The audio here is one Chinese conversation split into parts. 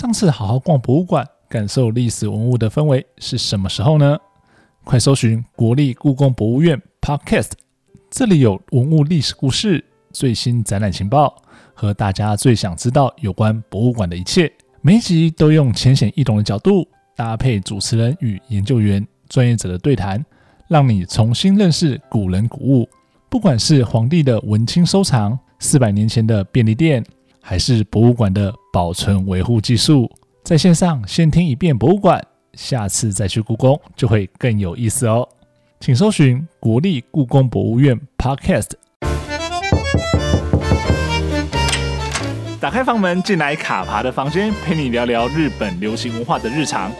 上次好好逛博物馆，感受历史文物的氛围是什么时候呢？快搜寻国立故宫博物院 Podcast，这里有文物历史故事、最新展览情报和大家最想知道有关博物馆的一切。每一集都用浅显易懂的角度，搭配主持人与研究员专业者的对谈，让你重新认识古人古物。不管是皇帝的文青收藏，四百年前的便利店，还是博物馆的保存维护技术，在线上先听一遍博物馆。下次再去故宫就会更有意思哦，请搜寻国立故宫博物院 Podcast。打开房门，进来卡爬的房间，陪你聊聊日本流行文化的日常。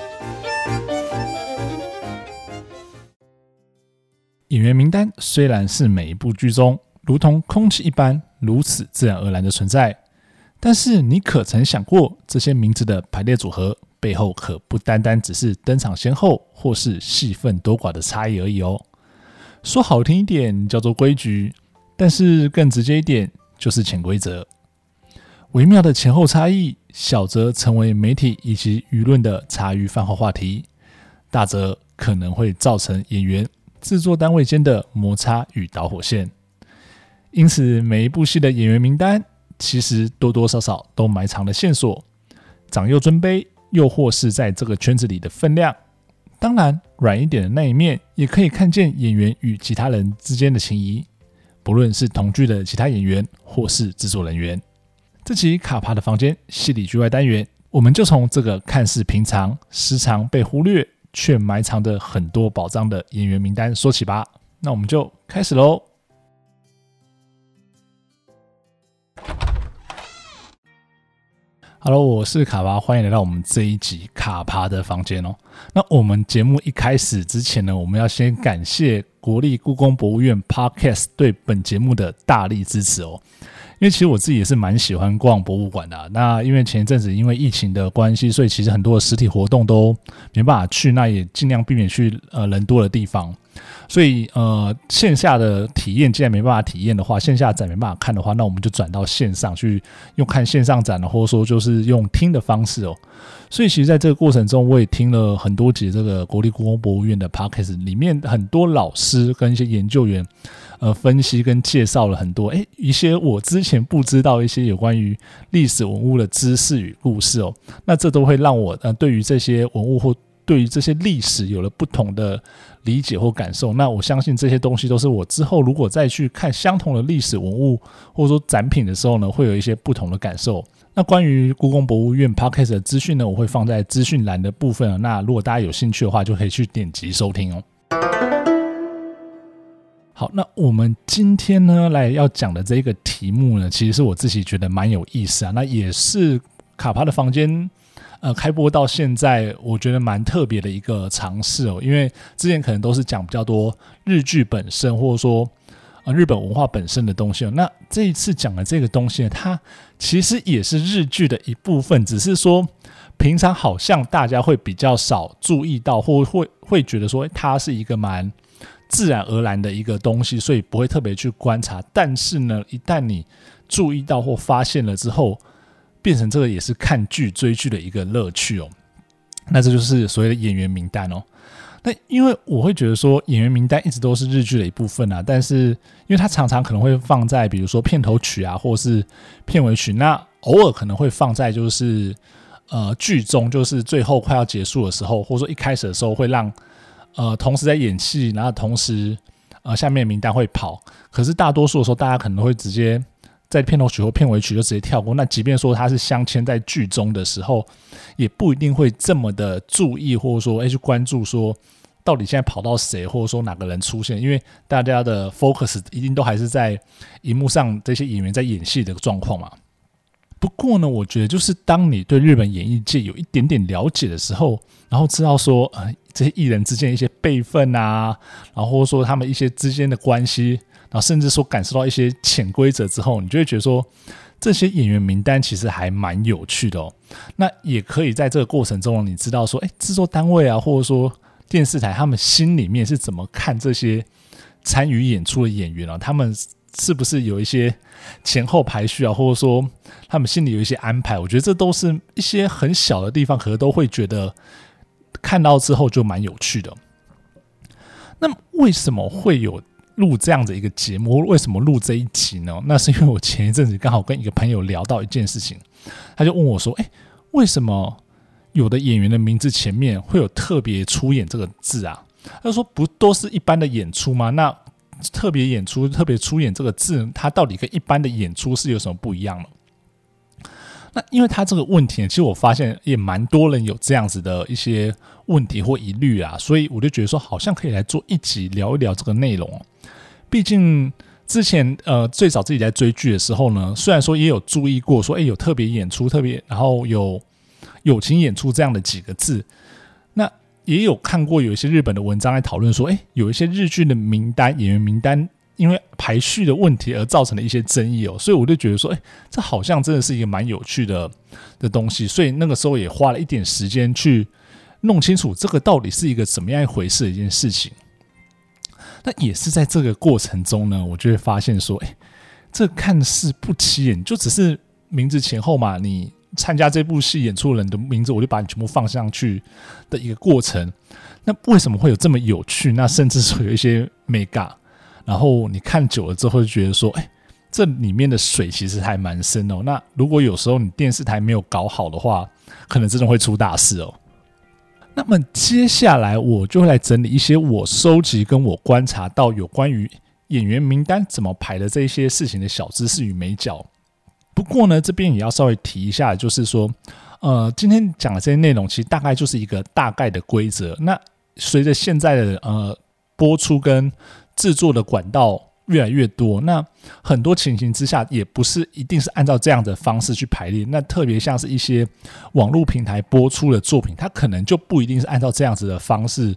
演员名单虽然是每一部剧中如同空气一般如此自然而然的存在，但是你可曾想过这些名字的排列组合？背后可不单单只是登场先后或是戏份多寡的差异而已哦。说好听一点叫做规矩，但是更直接一点就是潜规则。微妙的前后差异，小则成为媒体以及舆论的茶余饭后话题，大则可能会造成演员、制作单位间的摩擦与导火线。因此，每一部戏的演员名单，其实多多少少都埋藏了线索，长幼尊卑。又或是在这个圈子里的分量，当然软一点的那一面，也可以看见演员与其他人之间的情谊，不论是同剧的其他演员或是制作人员。这期卡帕的房间戏里剧外单元，我们就从这个看似平常、时常被忽略却埋藏着很多宝藏的演员名单说起吧。那我们就开始喽。Hello，我是卡巴，欢迎来到我们这一集卡巴的房间哦。那我们节目一开始之前呢，我们要先感谢国立故宫博物院 Podcast 对本节目的大力支持哦。因为其实我自己也是蛮喜欢逛博物馆的。那因为前一阵子因为疫情的关系，所以其实很多的实体活动都没办法去，那也尽量避免去呃人多的地方。所以，呃，线下的体验既然没办法体验的话，线下展没办法看的话，那我们就转到线上去，用看线上展的，或者说就是用听的方式哦。所以，其实在这个过程中，我也听了很多集这个国立故宫博物院的 p o c a s t 里面很多老师跟一些研究员，呃，分析跟介绍了很多，诶，一些我之前不知道一些有关于历史文物的知识与故事哦。那这都会让我，呃，对于这些文物或对于这些历史有了不同的。理解或感受，那我相信这些东西都是我之后如果再去看相同的历史文物或者说展品的时候呢，会有一些不同的感受。那关于故宫博物院 Podcast 的资讯呢，我会放在资讯栏的部分。那如果大家有兴趣的话，就可以去点击收听哦。好，那我们今天呢来要讲的这个题目呢，其实是我自己觉得蛮有意思啊。那也是卡帕的房间。呃，开播到现在，我觉得蛮特别的一个尝试哦。因为之前可能都是讲比较多日剧本身，或者说呃日本文化本身的东西。那这一次讲的这个东西呢，它其实也是日剧的一部分，只是说平常好像大家会比较少注意到，或会会觉得说它是一个蛮自然而然的一个东西，所以不会特别去观察。但是呢，一旦你注意到或发现了之后，变成这个也是看剧追剧的一个乐趣哦，那这就是所谓的演员名单哦。那因为我会觉得说演员名单一直都是日剧的一部分啊，但是因为它常常可能会放在比如说片头曲啊，或是片尾曲，那偶尔可能会放在就是呃剧中，就是最后快要结束的时候，或者说一开始的时候会让呃同时在演戏，然后同时呃下面名单会跑，可是大多数的时候大家可能会直接。在片头曲或片尾曲就直接跳过。那即便说它是镶嵌在剧中的时候，也不一定会这么的注意，或者说哎去关注说到底现在跑到谁，或者说哪个人出现，因为大家的 focus 一定都还是在荧幕上这些演员在演戏的状况嘛。不过呢，我觉得就是当你对日本演艺界有一点点了解的时候，然后知道说呃这些艺人之间一些辈分啊，然后或者说他们一些之间的关系。然后甚至说感受到一些潜规则之后，你就会觉得说这些演员名单其实还蛮有趣的哦。那也可以在这个过程中，你知道说，哎，制作单位啊，或者说电视台，他们心里面是怎么看这些参与演出的演员啊？他们是不是有一些前后排序啊，或者说他们心里有一些安排？我觉得这都是一些很小的地方，可能都会觉得看到之后就蛮有趣的。那为什么会有录这样的一个节目？为什么录这一集呢？那是因为我前一阵子刚好跟一个朋友聊到一件事情，他就问我说：“哎，为什么有的演员的名字前面会有特别出演这个字啊？”他说：“不都是一般的演出吗？那特别演出、特别出演这个字，它到底跟一般的演出是有什么不一样呢？”那因为他这个问题，其实我发现也蛮多人有这样子的一些问题或疑虑啊，所以我就觉得说，好像可以来做一集聊一聊这个内容。毕竟之前呃最早自己在追剧的时候呢，虽然说也有注意过说，诶有特别演出、特别然后有友情演出这样的几个字，那也有看过有一些日本的文章来讨论说，诶有一些日剧的名单、演员名单。因为排序的问题而造成的一些争议哦，所以我就觉得说，哎，这好像真的是一个蛮有趣的的东西，所以那个时候也花了一点时间去弄清楚这个到底是一个怎么样一回事的一件事情。那也是在这个过程中呢，我就会发现说，哎，这看似不起眼，就只是名字前后嘛，你参加这部戏演出的人的名字，我就把你全部放上去的一个过程。那为什么会有这么有趣？那甚至说有一些眉角。然后你看久了之后，就觉得说，哎，这里面的水其实还蛮深哦。那如果有时候你电视台没有搞好的话，可能真的会出大事哦。那么接下来我就会来整理一些我收集跟我观察到有关于演员名单怎么排的这些事情的小知识与美角。不过呢，这边也要稍微提一下，就是说，呃，今天讲的这些内容其实大概就是一个大概的规则。那随着现在的呃播出跟制作的管道越来越多，那很多情形之下也不是一定是按照这样的方式去排列。那特别像是一些网络平台播出的作品，它可能就不一定是按照这样子的方式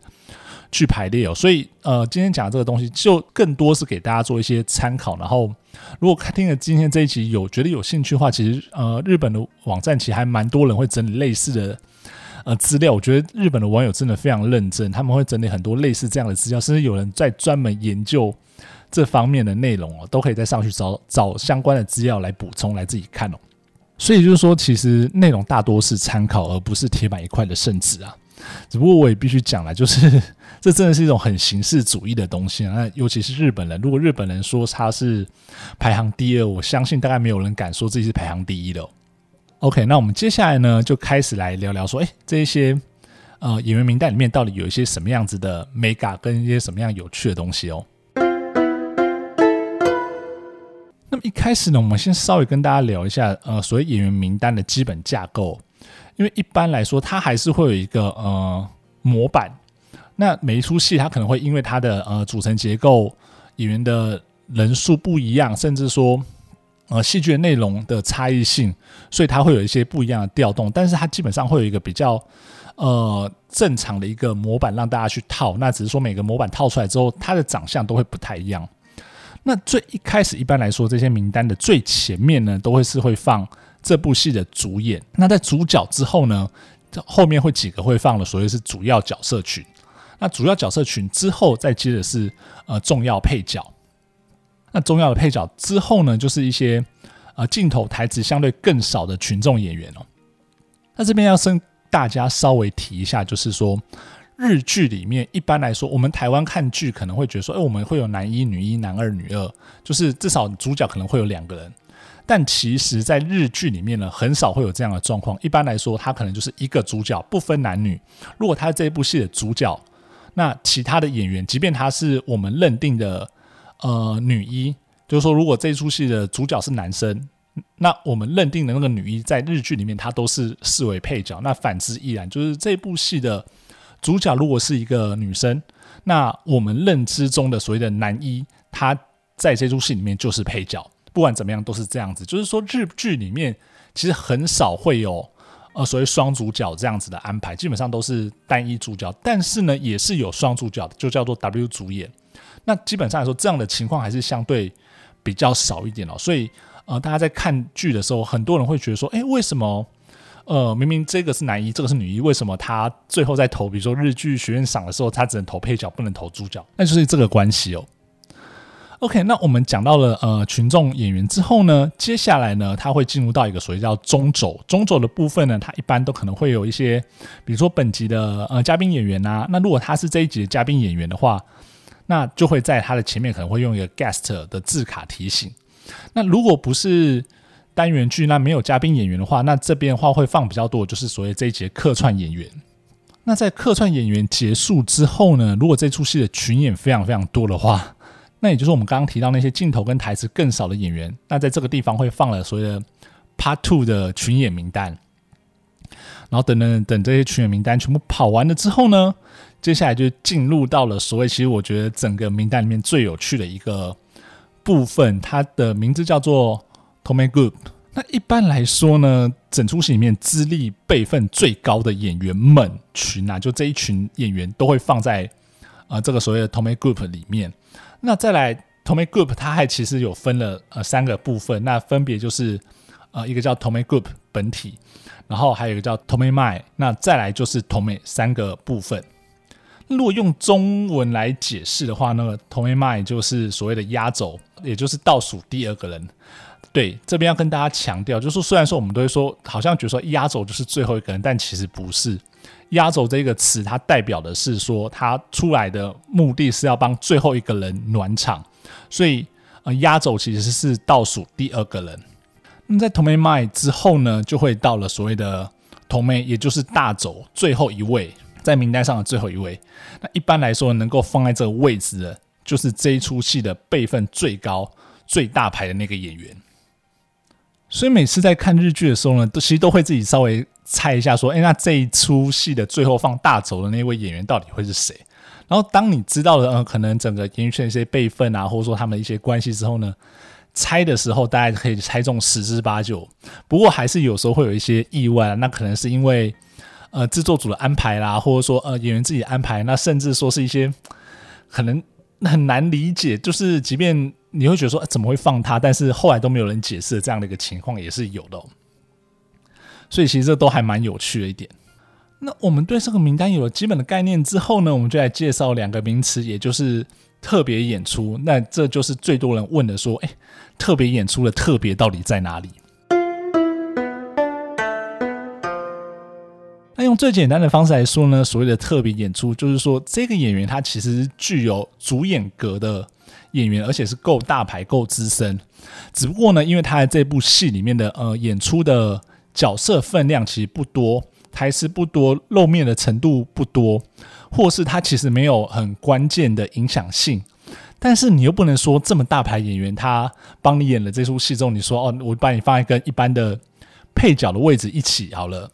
去排列哦。所以，呃，今天讲这个东西就更多是给大家做一些参考。然后，如果看听了今天这一集有觉得有兴趣的话，其实呃，日本的网站其实还蛮多人会整理类似的。呃，资料我觉得日本的网友真的非常认真，他们会整理很多类似这样的资料，甚至有人在专门研究这方面的内容哦，都可以再上去找找相关的资料来补充来自己看哦。所以就是说，其实内容大多是参考，而不是铁板一块的圣旨啊。只不过我也必须讲了，就是 这真的是一种很形式主义的东西啊。那尤其是日本人，如果日本人说他是排行第二，我相信大概没有人敢说自己是排行第一的哦。OK，那我们接下来呢，就开始来聊聊说，哎，这些呃演员名单里面到底有一些什么样子的眉角跟一些什么样有趣的东西哦。一开始呢，我们先稍微跟大家聊一下，呃，所谓演员名单的基本架构，因为一般来说，它还是会有一个呃模板。那每一出戏，它可能会因为它的呃组成结构、演员的人数不一样，甚至说。呃，戏剧内容的差异性，所以它会有一些不一样的调动，但是它基本上会有一个比较呃正常的一个模板让大家去套。那只是说每个模板套出来之后，它的长相都会不太一样。那最一开始，一般来说，这些名单的最前面呢，都会是会放这部戏的主演。那在主角之后呢，后面会几个会放了所谓是主要角色群。那主要角色群之后再接着是呃重要配角。那重要的配角之后呢，就是一些呃镜头台词相对更少的群众演员哦。那这边要跟大家稍微提一下，就是说日剧里面一般来说，我们台湾看剧可能会觉得说，哎，我们会有男一、女一、男二、女二，就是至少主角可能会有两个人。但其实，在日剧里面呢，很少会有这样的状况。一般来说，他可能就是一个主角，不分男女。如果他这部戏的主角，那其他的演员，即便他是我们认定的。呃，女一就是说，如果这出戏的主角是男生，那我们认定的那个女一在日剧里面，她都是视为配角。那反之亦然，就是这部戏的主角如果是一个女生，那我们认知中的所谓的男一，他在这出戏里面就是配角。不管怎么样，都是这样子。就是说，日剧里面其实很少会有呃所谓双主角这样子的安排，基本上都是单一主角。但是呢，也是有双主角的，就叫做 W 主演。那基本上来说，这样的情况还是相对比较少一点哦。所以，呃，大家在看剧的时候，很多人会觉得说，诶，为什么，呃，明明这个是男一，这个是女一，为什么他最后在投，比如说日剧学院赏的时候，他只能投配角，不能投主角？那就是这个关系哦。OK，那我们讲到了呃群众演员之后呢，接下来呢，他会进入到一个所谓叫中轴。中轴的部分呢，它一般都可能会有一些，比如说本集的呃嘉宾演员啊。那如果他是这一集的嘉宾演员的话，那就会在他的前面可能会用一个 guest 的字卡提醒。那如果不是单元剧，那没有嘉宾演员的话，那这边的话会放比较多，就是所谓这一节客串演员。那在客串演员结束之后呢，如果这出戏的群演非常非常多的话，那也就是我们刚刚提到那些镜头跟台词更少的演员，那在这个地方会放了所谓的 Part Two 的群演名单，然后等等等这些群演名单全部跑完了之后呢，接下来就进入到了所谓其实我觉得整个名单里面最有趣的一个部分，它的名字叫做 Tommy Group。那一般来说呢，整出戏里面资历辈分最高的演员们群啊，就这一群演员都会放在呃这个所谓的 Tommy Group 里面。那再来 Tommy Group，它还其实有分了呃三个部分，那分别就是呃一个叫 Tommy Group 本体，然后还有一个叫 Tome Mai，那再来就是 Tommy 三个部分。如果用中文来解释的话，那个 Tome Mai 就是所谓的压轴，也就是倒数第二个人。对，这边要跟大家强调，就是虽然说我们都会说，好像觉得说压轴就是最后一个人，但其实不是。压轴这个词，它代表的是说，他出来的目的是要帮最后一个人暖场，所以呃，压轴其实是倒数第二个人。那在 Tome Mai 之后呢，就会到了所谓的 Tome，也就是大轴最后一位，在名单上的最后一位。那一般来说，能够放在这个位置的，就是这一出戏的辈分最高、最大牌的那个演员。所以每次在看日剧的时候呢，都其实都会自己稍微。猜一下，说，哎，那这一出戏的最后放大轴的那位演员到底会是谁？然后当你知道了，呃，可能整个演艺圈一些辈分啊，或者说他们的一些关系之后呢，猜的时候大家可以猜中十之八九。不过还是有时候会有一些意外，那可能是因为呃制作组的安排啦，或者说呃演员自己安排，那甚至说是一些可能很难理解，就是即便你会觉得说，怎么会放他，但是后来都没有人解释这样的一个情况也是有的。所以其实这都还蛮有趣的一点。那我们对这个名单有了基本的概念之后呢，我们就来介绍两个名词，也就是特别演出。那这就是最多人问的，说，哎，特别演出的特别到底在哪里？那用最简单的方式来说呢，所谓的特别演出，就是说这个演员他其实具有主演格的演员，而且是够大牌、够资深。只不过呢，因为他在这部戏里面的呃演出的。角色分量其实不多，台词不多，露面的程度不多，或是他其实没有很关键的影响性。但是你又不能说这么大牌演员，他帮你演了这出戏之后，你说哦，我把你放在跟一般的配角的位置一起好了。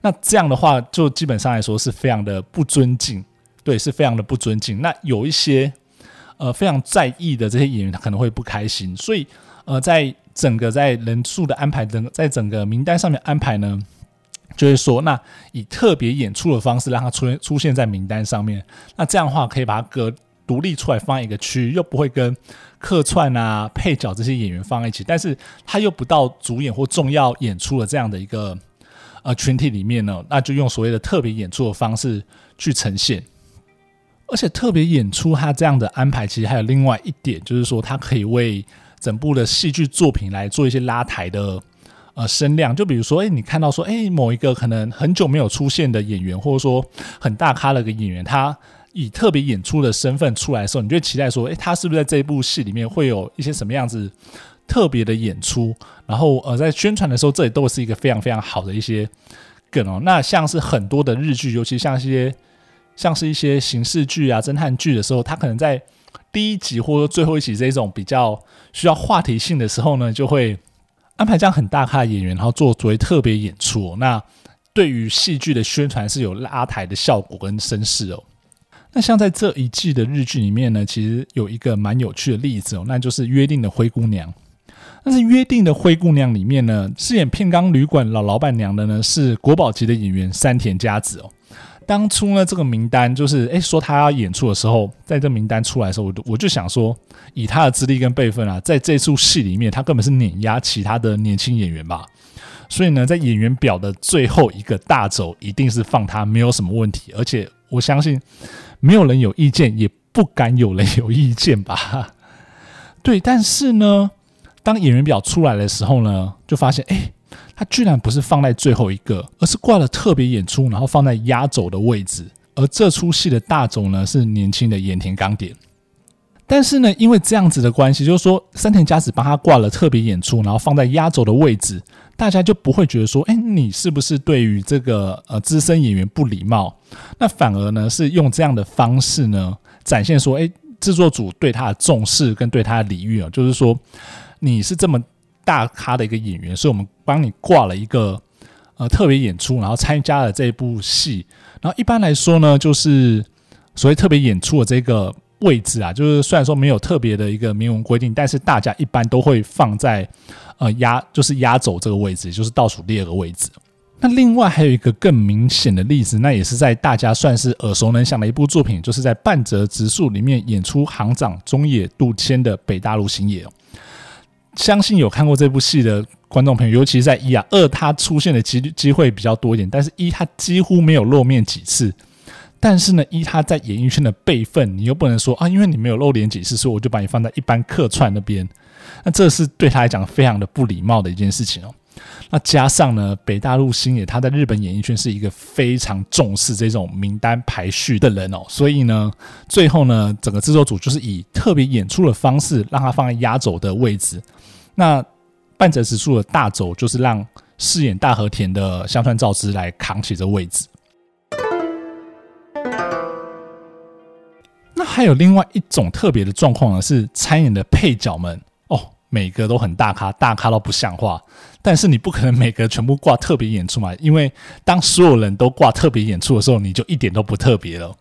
那这样的话，就基本上来说是非常的不尊敬，对，是非常的不尊敬。那有一些呃非常在意的这些演员，他可能会不开心。所以呃，在整个在人数的安排，等在整个名单上面安排呢，就是说，那以特别演出的方式让他出现出现在名单上面，那这样的话可以把它隔独立出来放一个区，又不会跟客串啊、配角这些演员放在一起，但是他又不到主演或重要演出的这样的一个呃群体里面呢，那就用所谓的特别演出的方式去呈现。而且特别演出它这样的安排，其实还有另外一点，就是说它可以为整部的戏剧作品来做一些拉抬的呃声量，就比如说，哎，你看到说，哎，某一个可能很久没有出现的演员，或者说很大咖的一个演员，他以特别演出的身份出来的时候，你就会期待说，哎，他是不是在这一部戏里面会有一些什么样子特别的演出？然后呃，在宣传的时候，这里都是一个非常非常好的一些梗哦。那像是很多的日剧，尤其像一些像是一些刑事剧啊、侦探剧的时候，他可能在第一集或者最后一集这种比较需要话题性的时候呢，就会安排这样很大咖的演员，然后做作为特别演出。那对于戏剧的宣传是有拉抬的效果跟声势哦。那像在这一季的日剧里面呢，其实有一个蛮有趣的例子哦，那就是《约定的灰姑娘》。但是《约定的灰姑娘》里面呢，饰演片冈旅馆老老板娘的呢是国宝级的演员山田佳子哦。当初呢，这个名单就是诶说他要演出的时候，在这名单出来的时候，我我就想说，以他的资历跟辈分啊，在这出戏里面，他根本是碾压其他的年轻演员吧。所以呢，在演员表的最后一个大轴，一定是放他，没有什么问题。而且我相信，没有人有意见，也不敢有人有意见吧。对，但是呢，当演员表出来的时候呢，就发现，哎，他居然不是放在最后一个，而是挂了特别演出，然后放在压轴的位置。而这出戏的大轴呢，是年轻的盐田刚典。但是呢，因为这样子的关系，就是说山田佳子帮他挂了特别演出，然后放在压轴的位置，大家就不会觉得说，哎，你是不是对于这个呃资深演员不礼貌？那反而呢，是用这样的方式呢，展现说，哎，制作组对他的重视跟对他的礼遇啊，就是说你是这么大咖的一个演员，所以我们帮你挂了一个呃特别演出，然后参加了这一部戏。然后一般来说呢，就是所谓特别演出的这个。位置啊，就是虽然说没有特别的一个明文规定，但是大家一般都会放在呃压，就是压轴这个位置，就是倒数第二个位置。那另外还有一个更明显的例子，那也是在大家算是耳熟能详的一部作品，就是在半泽直树里面演出行长中野渡迁的北大陆星野。相信有看过这部戏的观众朋友，尤其是在一啊二，他出现的机机会比较多一点，但是一他几乎没有露面几次。但是呢，一他在演艺圈的辈分，你又不能说啊，因为你没有露脸几次，所以我就把你放在一般客串那边。那这是对他来讲非常的不礼貌的一件事情哦。那加上呢，北大陆星野他在日本演艺圈是一个非常重视这种名单排序的人哦，所以呢，最后呢，整个制作组就是以特别演出的方式让他放在压轴的位置。那半泽直树的大轴就是让饰演大和田的香川照之来扛起这位置。那还有另外一种特别的状况呢，是参演的配角们哦，每个都很大咖，大咖到不像话。但是你不可能每个全部挂特别演出嘛，因为当所有人都挂特别演出的时候，你就一点都不特别了。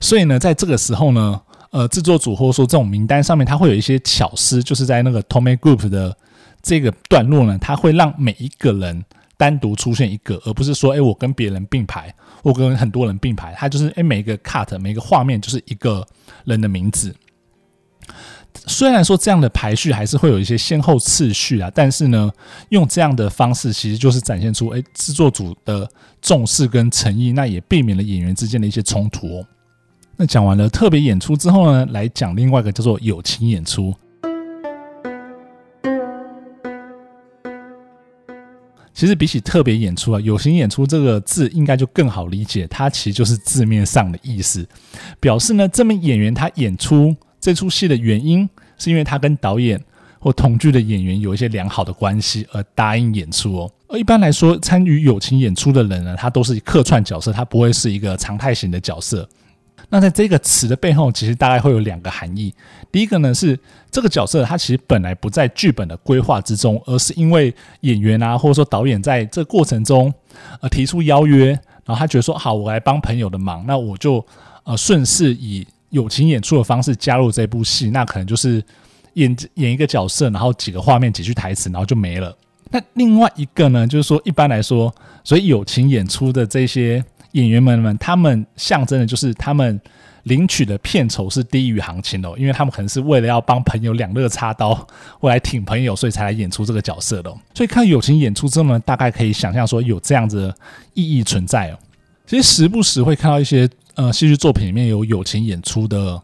所以呢，在这个时候呢，呃，制作组或者说这种名单上面，它会有一些巧思，就是在那个 Tommy Group 的这个段落呢，它会让每一个人。单独出现一个，而不是说，哎，我跟别人并排，我跟很多人并排，它就是，哎，每一个 cut，每一个画面就是一个人的名字。虽然说这样的排序还是会有一些先后次序啊，但是呢，用这样的方式其实就是展现出，哎，制作组的重视跟诚意，那也避免了演员之间的一些冲突哦。那讲完了特别演出之后呢，来讲另外一个叫做友情演出。其实比起特别演出啊，友情演出这个字应该就更好理解，它其实就是字面上的意思，表示呢，这名演员他演出这出戏的原因，是因为他跟导演或同剧的演员有一些良好的关系而答应演出哦。而一般来说，参与友情演出的人呢，他都是客串角色，他不会是一个常态型的角色。那在这个词的背后，其实大概会有两个含义。第一个呢是这个角色，他其实本来不在剧本的规划之中，而是因为演员啊，或者说导演在这过程中呃提出邀约，然后他觉得说好，我来帮朋友的忙，那我就呃顺势以友情演出的方式加入这部戏，那可能就是演演一个角色，然后几个画面几句台词，然后就没了。那另外一个呢，就是说一般来说，所以友情演出的这些。演员们们，他们象征的就是他们领取的片酬是低于行情的，因为他们可能是为了要帮朋友两肋插刀，或来挺朋友，所以才来演出这个角色的。所以看友情演出之后呢，大概可以想象说有这样子的意义存在哦。其实时不时会看到一些呃戏剧作品里面有友情演出的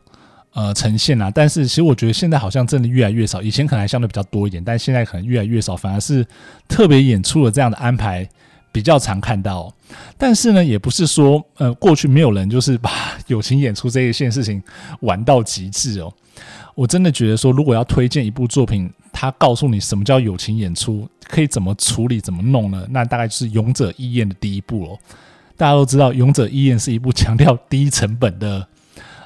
呃呈现啊，但是其实我觉得现在好像真的越来越少，以前可能还相对比较多一点，但现在可能越来越少，反而是特别演出的这样的安排。比较常看到，但是呢，也不是说呃过去没有人就是把友情演出这一件事情玩到极致哦。我真的觉得说，如果要推荐一部作品，它告诉你什么叫友情演出，可以怎么处理、怎么弄呢？那大概就是《勇者义彦》的第一部哦。大家都知道，《勇者义彦》是一部强调低成本的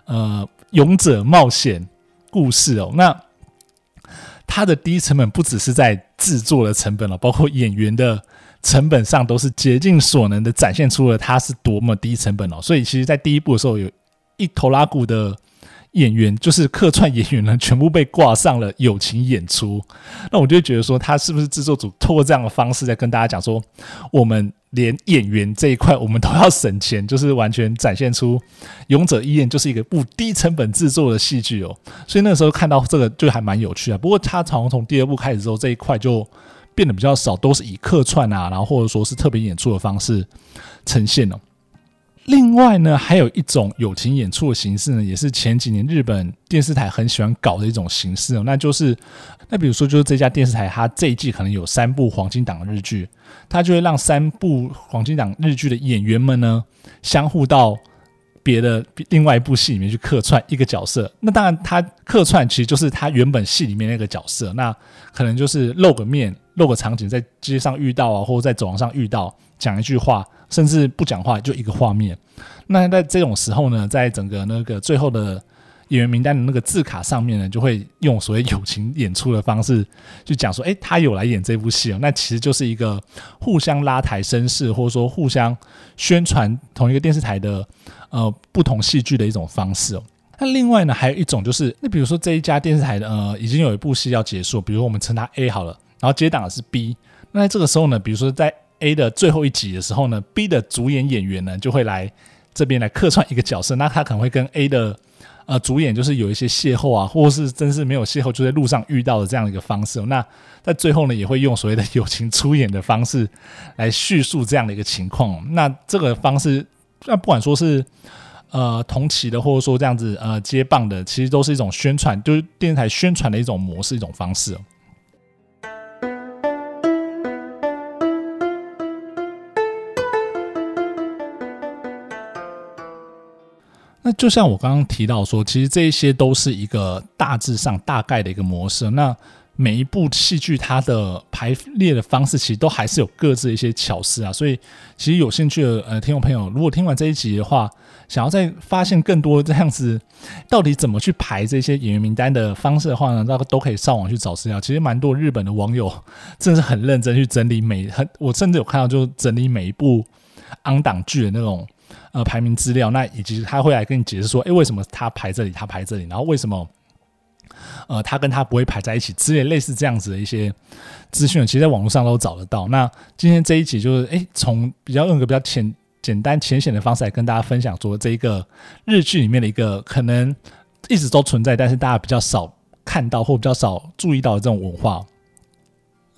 呃勇者冒险故事哦。那它的低成本不只是在制作的成本了，包括演员的。成本上都是竭尽所能的展现出了它是多么低成本哦，所以其实，在第一部的时候，有一头拉库的演员，就是客串演员呢，全部被挂上了友情演出。那我就觉得说，他是不是制作组透过这样的方式在跟大家讲说，我们连演员这一块我们都要省钱，就是完全展现出《勇者义彦》就是一个不低成本制作的戏剧哦。所以那个时候看到这个就还蛮有趣啊。不过他从从第二部开始之后，这一块就。变得比较少，都是以客串啊，然后或者说是特别演出的方式呈现哦。另外呢，还有一种友情演出的形式呢，也是前几年日本电视台很喜欢搞的一种形式哦，那就是，那比如说就是这家电视台，它这一季可能有三部黄金档日剧，它就会让三部黄金档日剧的演员们呢，相互到别的另外一部戏里面去客串一个角色。那当然，他客串其实就是他原本戏里面那个角色，那可能就是露个面、露个场景，在街上遇到啊，或者在走廊上遇到，讲一句话。甚至不讲话，就一个画面。那在这种时候呢，在整个那个最后的演员名单的那个字卡上面呢，就会用所谓友情演出的方式去讲说：“诶，他有来演这部戏哦。”那其实就是一个互相拉抬声势，或者说互相宣传同一个电视台的呃不同戏剧的一种方式哦。那另外呢，还有一种就是，那比如说这一家电视台的呃已经有一部戏要结束，比如说我们称它 A 好了，然后接档的是 B。那在这个时候呢，比如说在 A 的最后一集的时候呢，B 的主演演员呢就会来这边来客串一个角色，那他可能会跟 A 的呃主演就是有一些邂逅啊，或是真是没有邂逅，就在路上遇到的这样的一个方式。那在最后呢，也会用所谓的友情出演的方式来叙述这样的一个情况。那这个方式，那不管说是呃同期的，或者说这样子呃接棒的，其实都是一种宣传，就是电视台宣传的一种模式，一种方式。那就像我刚刚提到说，其实这一些都是一个大致上大概的一个模式。那每一部戏剧它的排列的方式，其实都还是有各自的一些巧思啊。所以，其实有兴趣的呃听众朋友，如果听完这一集的话，想要再发现更多这样子到底怎么去排这些演员名单的方式的话呢，那都可以上网去找资料。其实蛮多日本的网友 真的是很认真去整理每很，我甚至有看到就整理每一部昂档剧的那种。呃，排名资料，那以及他会来跟你解释说，诶，为什么他排这里，他排这里，然后为什么，呃，他跟他不会排在一起之类类似这样子的一些资讯，其实在网络上都找得到。那今天这一集就是，诶，从比较用一个比较浅、简单、浅显的方式来跟大家分享，说这一个日剧里面的一个可能一直都存在，但是大家比较少看到或比较少注意到的这种文化。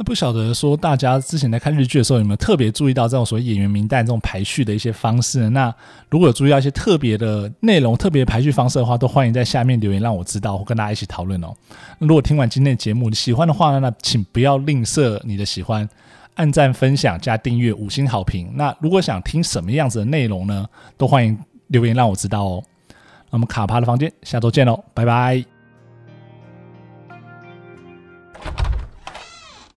那不晓得说，大家之前在看日剧的时候有没有特别注意到这种所谓演员名单这种排序的一些方式？那如果有注意到一些特别的内容、特别排序方式的话，都欢迎在下面留言让我知道，或跟大家一起讨论哦。那如果听完今天的节目你喜欢的话呢，那请不要吝啬你的喜欢，按赞、分享、加订阅、五星好评。那如果想听什么样子的内容呢，都欢迎留言让我知道哦。那么卡帕的房间，下周见喽，拜拜。